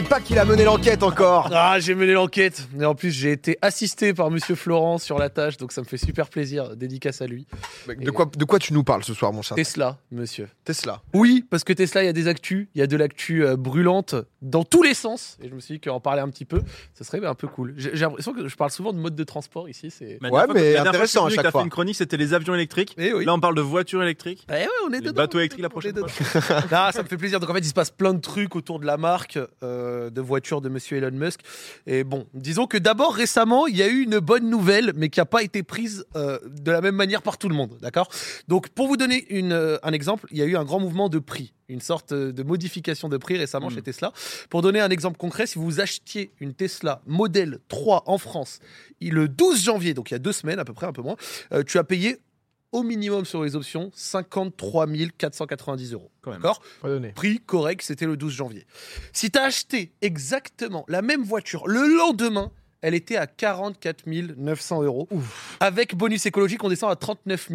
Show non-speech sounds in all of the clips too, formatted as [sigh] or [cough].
dites pas qu'il a mené l'enquête encore. Ah, j'ai mené l'enquête. Et en plus, j'ai été assisté par Monsieur Florent sur la tâche, donc ça me fait super plaisir. Dédicace à lui. De quoi, de quoi tu nous parles ce soir, mon cher Tesla, monsieur. Tesla. Oui, parce que Tesla, il y a des actus, il y a de l'actu euh, brûlante dans tous les sens. Et je me suis dit qu'en parler un petit peu, ce serait un peu cool. J'ai j'ai l'impression que je parle souvent de mode de transport ici. C'est. La Ouais, dernière fois- mais la dernière fois intéressant à tu chaque as fois. fait une chronique, c'était les avions électriques. Eh oui. Là, on parle de voitures électriques. Eh ouais, on est Les dedans. bateaux électriques la On est prochaine dedans. fois. [laughs] Non, ça me fait plaisir. Donc en fait, il se passe plein de trucs autour de la marque euh, de voiture de Monsieur Elon Musk. Et bon, disons que d'abord récemment, il y a eu une bonne nouvelle, mais qui n'a pas été prise euh, de la même manière par tout le monde, d'accord? Donc pour vous donner une, euh, un exemple, il y a eu un grand mouvement de prix, une sorte euh, de modification de prix récemment Mm. chez Tesla. Pour donner un exemple concret, si vous achetiez une Tesla Model 3 en France, le 12 janvier, donc il y a deux semaines à peu près, un peu moins, euh, tu as payé au minimum sur les options 53 490 euros. D'accord. Prix correct, c'était le 12 janvier. Si tu as acheté exactement la même voiture le lendemain, elle était à 44 900 euros. Avec bonus écologique, on descend à 39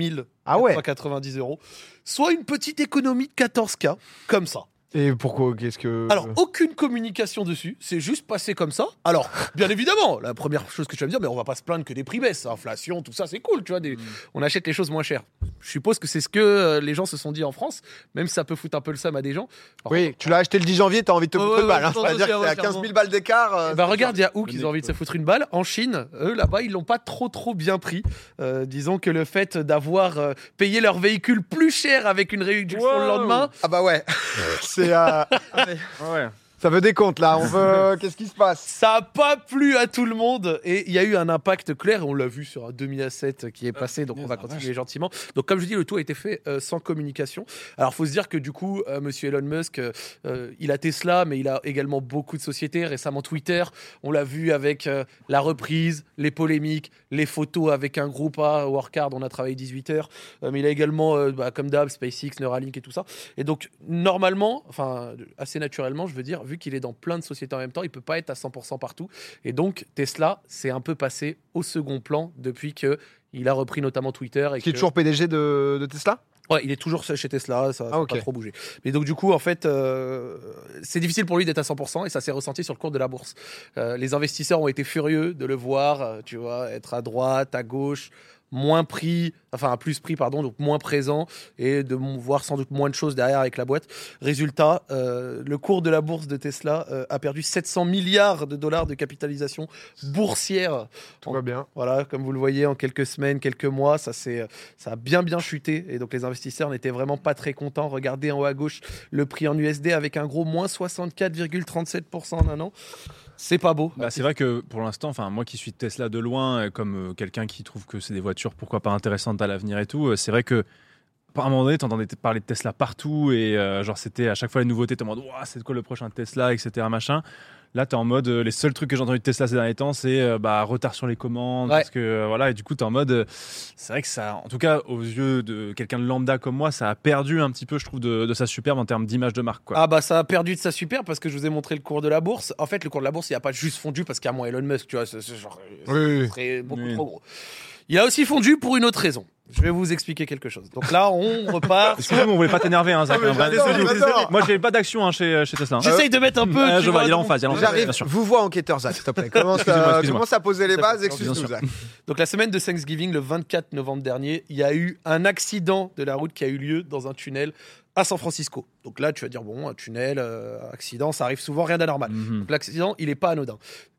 Ah ouais. 990 euros. Soit une petite économie de 14K, comme ça. Et pourquoi Qu'est-ce que. Alors, aucune communication dessus, c'est juste passé comme ça. Alors, bien évidemment, la première chose que tu vas me dire, mais on va pas se plaindre que des prix baissent, inflation, tout ça, c'est cool, tu vois, des- on achète les choses moins chères. Je suppose que c'est ce que euh, les gens se sont dit en France, même si ça peut foutre un peu le seum à des gens. Par Oui, tu l'as acheté le 10 janvier, t'as envie de te foutre une balle. hein. C'est-à-dire aussi, que à 15 000 clairement. balles d'écart. euh, c'est regarde, il y a où Le qu'ils ont envie de se foutre une balle. En Chine, eux, là-bas, ils l'ont pas trop, trop bien pris. Euh, disons que le fait d'avoir euh, payé leur véhicule plus cher avec une réduction le Wow. lendemain, Ah bah ouais. [laughs] c'est. euh, [laughs] Ouais. Ça veut des comptes là. On veut. [laughs] Qu'est-ce qui se passe ça a pas plu à tout le monde. Et il y a eu un impact clair. et On l'a vu sur un 2007 qui est passé, donc on va continuer gentiment. Donc, comme je dis, le tout a été fait euh, sans communication. Alors, faut se dire que du coup, euh, monsieur Elon Musk, euh, euh, il a Tesla, mais il a également beaucoup de sociétés. Récemment, Twitter, on l'a vu avec euh, la reprise, les polémiques, les photos avec un groupe à Workard. On a travaillé 18 heures. Euh, mais il a également, euh, bah, comme d'hab, SpaceX, Neuralink et tout ça. Et donc, normalement, enfin, assez naturellement, je veux dire, vu qu'il est dans plein de sociétés en même temps, il peut pas être à 100% partout. Et donc, Tesla s'est un peu passé au second plan depuis que il a repris notamment Twitter. Et Qui est que- toujours PDG de, de Tesla? Ouais, il est toujours chez Tesla, ça n'a Ah, pas trop bougé. Mais donc, du coup, en fait, euh, c'est difficile pour lui d'être à 100% et ça s'est ressenti sur le cours de la bourse. Euh, les investisseurs ont été furieux de le voir, euh, tu vois, être à droite, à gauche, moins pris, enfin, à plus pris, pardon, donc moins présent et de voir sans doute moins de choses derrière avec la boîte. Résultat, euh, le cours de la bourse de Tesla euh, a perdu 700 milliards de dollars de capitalisation boursière Tout va bien. voilà, comme vous le voyez, en quelques semaines, quelques mois, ça, c'est, ça a bien bien chuté. Et donc les investisseurs n'étaient vraiment pas très contents. Regardez en haut à gauche le prix en USD avec un gros moins 64,37% en un an. C'est pas beau. Bah, c'est vrai que pour l'instant, moi qui suis Tesla de loin, euh, comme euh, quelqu'un qui trouve que c'est des voitures pourquoi pas intéressantes à l'avenir et tout, euh, c'est vrai que à un moment donné, t'entendais parler de Tesla partout et euh, genre c'était à chaque fois les nouveautés, t'es en mode Ouah, c'est quoi le prochain Tesla, etc. machin. Là, t'es en mode euh, les seuls trucs que j'ai entendu de Tesla ces derniers temps, c'est euh, bah, retard sur les commandes, Ouais. parce que euh, voilà, et du coup t'es en mode, euh, c'est vrai que ça, en tout cas aux yeux de quelqu'un de lambda comme moi, ça a perdu un petit peu, je trouve, de, de sa superbe en termes d'image de marque. Quoi. Ah bah ça a perdu de sa super parce que je vous ai montré le cours de la bourse. En fait, le cours de la bourse, il n'a pas juste fondu parce qu'il y a moins Elon Musk, tu vois, c'est, genre, Oui, beaucoup Oui. trop gros. Il a aussi fondu pour une autre raison. Je vais vous expliquer quelque chose. Donc là, on [laughs] repart. Excuse-moi, on voulait pas t'énerver, hein, Zach, Ah, mais hein, désolé. Moi, j'ai pas d'action hein, chez, chez Tesla. hein. J'essaye de mettre un peu. Ah, je vois, vois, il est en phase. J'arrive. Vous vois enquêteur Zach, s'il te plaît. Commence, Excusez-moi, à, excusez-moi. commence à poser les bases. Excuse-nous. Zach. Donc la semaine de Thanksgiving, le 24 novembre dernier, il y a eu un accident de la route qui a eu lieu dans un tunnel à San Francisco. Donc là, tu vas dire, bon, un tunnel, euh, accident, ça arrive souvent, rien d'anormal. Mhm. Donc l'accident, il n'est pas anodin.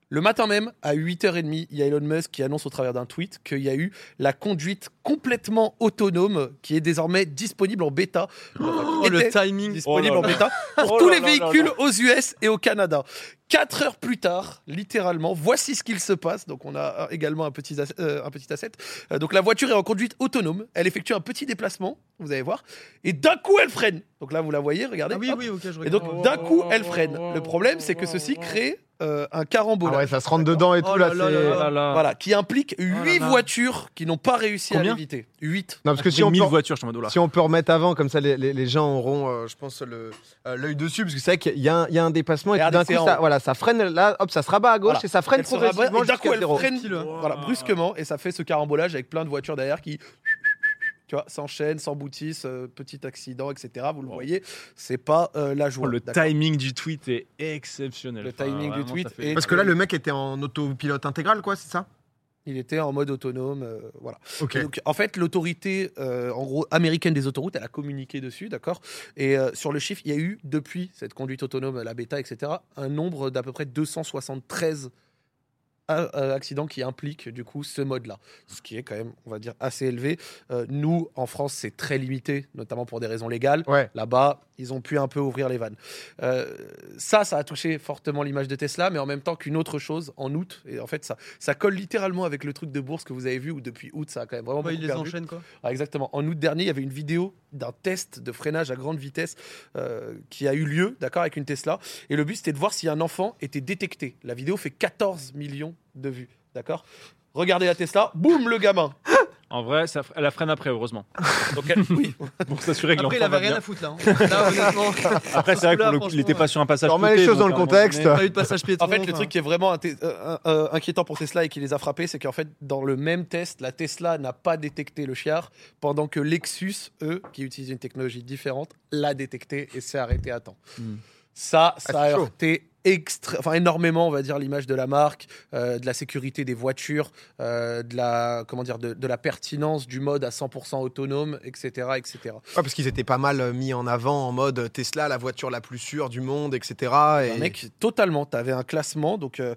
Le matin même, à 8h30, il y a Elon Musk qui annonce au travers d'un tweet qu'il y a eu la conduite complètement autonome qui est désormais disponible en bêta. Oh, le timing. disponible Oh en bêta pour Oh tous les véhicules aux US et au Canada. Quatre heures plus tard, littéralement, voici ce qu'il se passe. Donc, on a également un petit, euh, un petit asset. Euh, donc, la voiture est en conduite autonome. Elle effectue un petit déplacement, vous allez voir. Et d'un coup, elle freine. Donc là, vous la voyez, regardez. Ah oui, oui, ok, je Et donc, d'un coup, elle freine. Le problème, c'est que ceci crée euh, un Ah carambolage. ouais, ça se rentre dedans et tout Oh là. là là c'est- là là là. Voilà, qui implique là 8 là. voitures qui n'ont pas réussi Combien à l'éviter. 8. Non, parce que si on, 1000 peut, voitures, je oh si on peut remettre avant, comme ça les, les- les gens auront, euh, je pense, le, euh, l'œil dessus, parce que c'est vrai qu'il y, a un- il y a un dépassement et Regardez, d'un coup, ça, voilà, ça freine là, hop, ça se rabat à gauche Voilà. et ça freine progressivement et d'un coup, elle freine voilà, brusquement et ça fait ce carambolage avec plein de voitures derrière qui tu vois, s'enchaînent, s'emboutissent, euh, petit accident, etc. Vous le voyez, c'est pas euh, la joie. Oh, le d'accord timing du tweet est exceptionnel. Le Enfin, timing du vraiment, tweet ça fait- est- Parce que là, le mec était en autopilote intégral, quoi, c'est ça? Il était en mode autonome, euh, voilà. Ok. Et Donc, en fait, l'autorité, euh, en gros, américaine des autoroutes, elle a communiqué dessus, d'accord? Et euh, sur le chiffre, il y a eu, depuis cette conduite autonome, la bêta, etc., un nombre d'à peu près 273 a- accidents qui impliquent, du coup, ce mode-là. Ce qui est quand même, on va dire, assez élevé. Euh, nous, en France, c'est très limité, notamment pour des raisons légales. Ouais. Là-bas, ils ont pu un peu ouvrir les vannes. Euh, ça, ça a touché fortement l'image de Tesla, mais en même temps qu'une autre chose, en août, et en fait, ça, ça colle littéralement avec le truc de bourse que vous avez vu, où depuis août, ça a quand même vraiment Ouais, beaucoup il les perdu. enchaîne quoi. Ah, exactement. En août dernier, il y avait une vidéo d'un test de freinage à grande vitesse euh, qui a eu lieu, d'accord, avec une Tesla. Et le but, c'était de voir si un enfant était détecté. La vidéo fait 14 millions de vues, d'accord? Regardez la Tesla, boum, le gamin. [laughs] En vrai, ça, elle la freine après, heureusement. [laughs] Donc, elle- oui, [laughs] Pour s'assurer que Après, il avait rien bien. à foutre là. hein. Là, honnêtement. Après, c'est vrai que Là, pour le coup, il franchement, n'était pas sur un passage. Je remets les choses dans donc le à un moment contexte. donné- Pas eu de passage piéton. En fait, le enfin. truc qui est vraiment inté- euh, euh, inquiétant pour Tesla et qui les a frappés, c'est qu'en fait, dans le même test, la Tesla n'a pas détecté le chiard, pendant que Lexus, eux, qui utilisent une technologie différente, l'a détecté et s'est arrêté à temps. Hmm. Ça, ça Ah, a c'est chaud. heurté extra- enfin, énormément, on va dire, l'image de la marque, euh, de la sécurité des voitures, euh, de, la, comment dire, de, de la pertinence du mode à 100% autonome, etc. etc. Ouais, parce qu'ils étaient pas mal euh, mis en avant en mode Tesla, la voiture la plus sûre du monde, etc. Et... Un mec, totalement. Tu avais un classement. Donc, euh,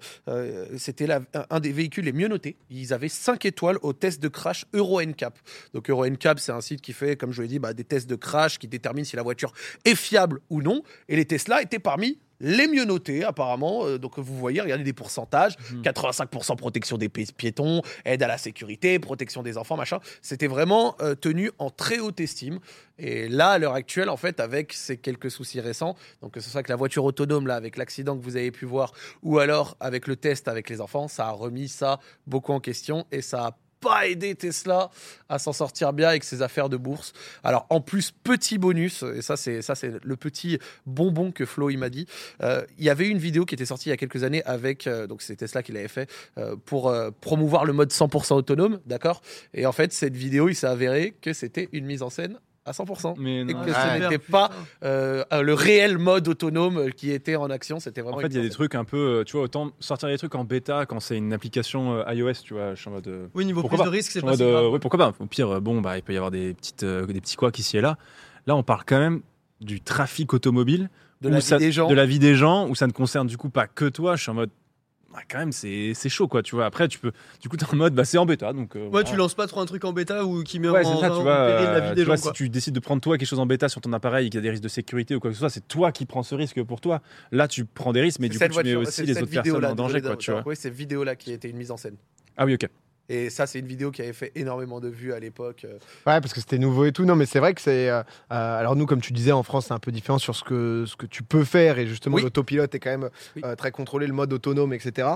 c'était un- un des véhicules les mieux notés. Ils avaient 5 étoiles au test de crash Euro NCAP. Donc, Euro NCAP, c'est un site qui fait, comme je l'ai dit, bah, des tests de crash qui déterminent si la voiture est fiable ou non. Et les Tesla étaient parmi les mieux notés, apparemment. Euh, donc, vous voyez, regardez des pourcentages Mhm. 85% protection des pi- piétons, aide à la sécurité, protection des enfants, machin. C'était vraiment euh, tenu en très haute estime. Et là, à l'heure actuelle, en fait, avec ces quelques soucis récents, donc que ce soit avec la voiture autonome, là, avec l'accident que vous avez pu voir, ou alors avec le test avec les enfants, ça a remis ça beaucoup en question et ça a pas aidé Tesla à s'en sortir bien avec ses affaires de bourse. Alors en plus petit bonus et ça c'est ça c'est le petit bonbon que Flo il m'a dit. euh, il y avait une vidéo qui était sortie il y a quelques années avec euh, donc c'est Tesla qui l'avait fait euh, pour promouvoir le mode 100% autonome, d'accord? Et en fait cette vidéo il s'est avéré que c'était une mise en scène à 100%. Mais Et que ce n'était pas euh, euh, le réel mode autonome qui était en action, c'était vraiment. En fait, il y a des trucs un peu, euh, tu vois, autant sortir des trucs en bêta quand c'est une application iOS, tu vois, je suis en mode. Oui, niveau prise pas de risque, c'est en pas mode, si grave. oui, pourquoi pas Au pire, bon, bah, il peut y avoir des, petites, euh, des petits couacs ici et là. Là, on parle quand même du trafic automobile, de la ça- vie des gens. de la vie des gens, où ça ne concerne du coup pas que toi. Je suis en mode, ouais, quand même, c'est c'est chaud, quoi, tu vois. Après, tu peux, du coup, t'es en mode, bah, c'est en bêta, donc. euh, Ouais, voilà. tu lances pas trop un truc en bêta ou qui met Ouais, en, ça, en tu vois. péril la euh, vie tu des vois, gens. si tu décides de prendre toi quelque chose en bêta sur ton appareil et qu'il y a des risques de sécurité ou quoi que ce soit, c'est toi qui prends ce risque pour toi. Là, tu prends des risques, mais du coup, tu mets aussi les autres personnes en danger, quoi, tu vois. Oui, c'est vidéo-là qui a été une mise en scène. Ah oui, ok. Et ça, c'est une vidéo qui avait fait énormément de vues à l'époque. euh. Ouais, parce que c'était nouveau et tout. Non, mais c'est vrai que c'est. euh, euh, alors, nous, comme tu disais, en France, c'est un peu différent sur ce que, ce que tu peux faire. Et justement, Oui. l'autopilote est quand même Oui. euh, très contrôlé, le mode autonome, etc.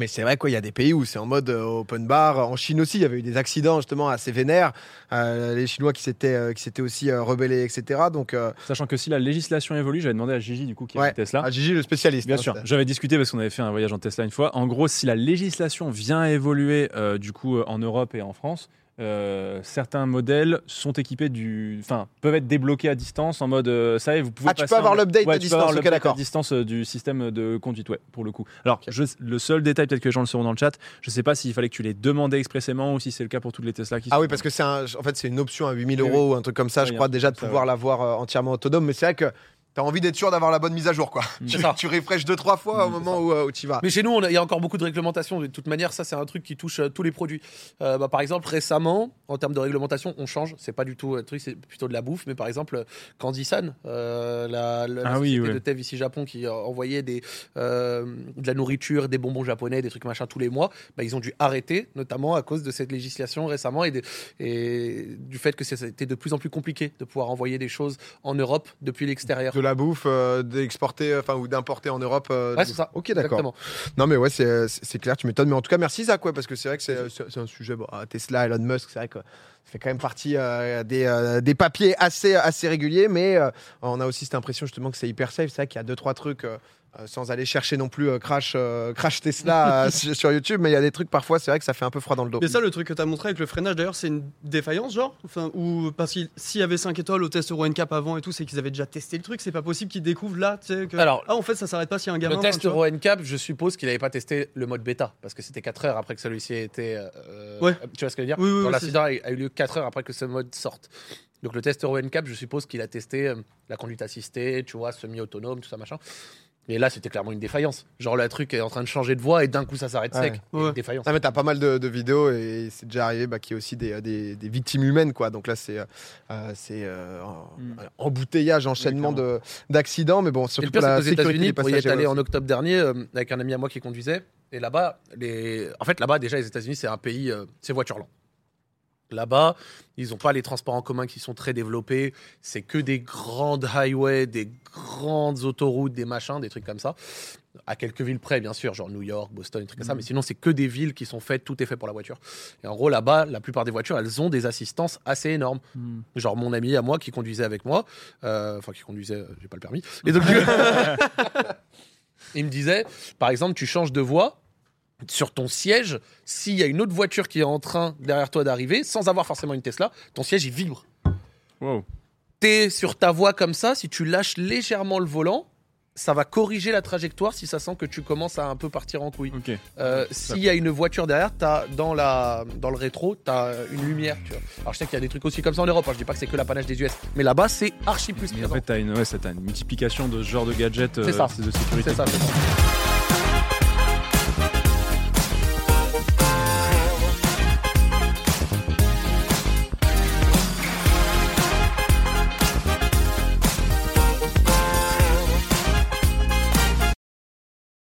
Mais c'est vrai qu'il y a des pays où c'est en mode euh, open bar. En Chine aussi, il y avait eu des accidents justement assez vénères. Euh, les Chinois qui s'étaient euh, qui s'étaient aussi rebellés, etc. Donc, euh, Sachant que si la législation évolue, j'avais demandé à Gigi, du coup, qui est Ouais. Tesla. ah, Gigi, le spécialiste. Bien hein, sûr, j'avais discuté parce qu'on avait fait un voyage en Tesla une fois. En gros, si la législation vient évoluer euh, du coup en Europe et en France, euh, certains modèles sont équipés du, enfin, peuvent être débloqués à distance en mode, euh, ça y est, vous pouvez. Ah, tu peux avoir en- l'update Ouais, à distance, ok, l'update d'accord. À distance du système de conduite, ouais, pour le coup. Alors, je- le seul détail, peut-être que les gens le sauront dans le chat, je sais pas s'il fallait que tu les demandais expressément ou si c'est le cas pour toutes les Tesla qui Ah sont- oui, parce que c'est un, en fait, c'est une option à 8000 Oui, euros ou un truc comme ça, Ouais, je crois, déjà de pouvoir l'avoir euh, entièrement autonome. Mais c'est vrai que t'as envie d'être sûr d'avoir la bonne mise à jour, quoi. C'est Tu, ça. tu refreshes deux, trois fois au Mm, moment où, euh, où tu y vas. Mais chez nous, il y a encore beaucoup de réglementations. De toute manière, ça, c'est un truc qui touche euh, tous les produits. Euh, bah, par exemple, récemment, en termes de réglementation, on change. C'est pas du tout un truc, c'est plutôt de la bouffe. Mais par exemple, Candy-san, euh, la, la, la Ah oui, société ouais. de Tev ici Japon qui envoyait des, euh, de la nourriture, des bonbons japonais, des trucs machin tous les mois, bah, ils ont dû arrêter, notamment à cause de cette législation récemment et, et du fait que c'était de plus en plus compliqué de pouvoir envoyer des choses en Europe depuis l'extérieur. De la bouffe, euh, d'exporter, enfin, ou d'importer en Europe. euh, Ouais, c'est ça. Ok, d'accord. Non, mais ouais, c'est clair, tu m'étonnes. Mais en tout cas, merci Zach, ouais, parce que c'est vrai que c'est un sujet. Bon, Tesla, Elon Musk, c'est vrai que ça fait quand même partie euh, des, euh, des papiers assez, assez réguliers, mais euh, on a aussi cette impression justement que c'est hyper safe. C'est vrai qu'il y a deux, trois trucs. Euh, sans aller chercher non plus euh, crash, euh, crash Tesla euh, [laughs] sur YouTube, mais il y a des trucs parfois, c'est vrai que ça fait un peu froid dans le dos. Mais ça, le truc que t'as montré avec le freinage, d'ailleurs, c'est une défaillance, genre enfin, Ou parce qu'il s'il y avait 5 étoiles au test Euro NCAP avant et tout, c'est qu'ils avaient déjà testé le truc, c'est pas possible qu'ils découvrent là, tu sais, que. Alors, ah, en fait, ça s'arrête pas s'il y a un gamin. le test tu. Euro NCAP, je suppose qu'il n'avait pas testé le mode bêta, parce que c'était 4 heures après que celui-ci ait été. euh, Ouais. Tu vois ce que je veux dire Oui, oui, Dans oui, L'incident a a eu lieu 4 heures après que ce mode sorte. Donc le test Euro NCAP, je suppose qu'il a testé euh, la conduite assistée, tu vois, semi-autonome, tout ça, machin. Et là, c'était clairement une défaillance. Genre, le truc est en train de changer de voie et d'un coup, ça s'arrête Ouais. sec. Ouais. Une défaillance. Non, mais t'as pas mal de, de vidéos et c'est déjà arrivé bah, qu'il y ait aussi des, des- des victimes humaines. Quoi. Donc là, c'est euh, euh, c'est, euh, Mm. embouteillage, enchaînement de- d'accidents. Mais bon, surtout pire, pour la sécurité États-Unis, des pour y allé en octobre dernier euh, avec un ami à moi qui conduisait. Et là-bas, les... en fait, là-bas, déjà, les États-Unis, c'est un pays, euh, c'est voiture lent. Là-bas, ils n'ont pas les transports en commun qui sont très développés. C'est que des grandes highways, des grandes autoroutes, des machins, des trucs comme ça. À quelques villes près, bien sûr, genre New York, Boston, des trucs comme ça. Mais sinon, c'est que des villes qui sont faites, tout est fait pour la voiture. Et en gros, là-bas, la plupart des voitures, elles ont des assistances assez énormes. Hmm. Genre mon ami à moi qui conduisait avec moi, euh, enfin qui conduisait, euh, j'ai pas le permis. [laughs] Et donc, [laughs] il me disait, par exemple, tu changes de voie sur ton siège, s'il y a une autre voiture qui est en train derrière toi d'arriver, sans avoir forcément une Tesla, ton siège il vibre. Wow. T'es sur ta voie comme ça, si tu lâches légèrement le volant, ça va corriger la trajectoire si ça sent que tu commences à un peu partir en couille. Ok. Euh, S'il y a une voiture derrière, as, dans, la, dans le rétro, tu as une lumière. Tu vois. Alors je sais qu'il y a des trucs aussi comme ça en Europe, hein, je dis pas que c'est que l'apanage des US, mais là-bas c'est archi plus Mais en présent. fait, t'as une, ouais, une multiplication de ce genre de gadgets euh, ça. de sécurité. C'est ça, c'est ça.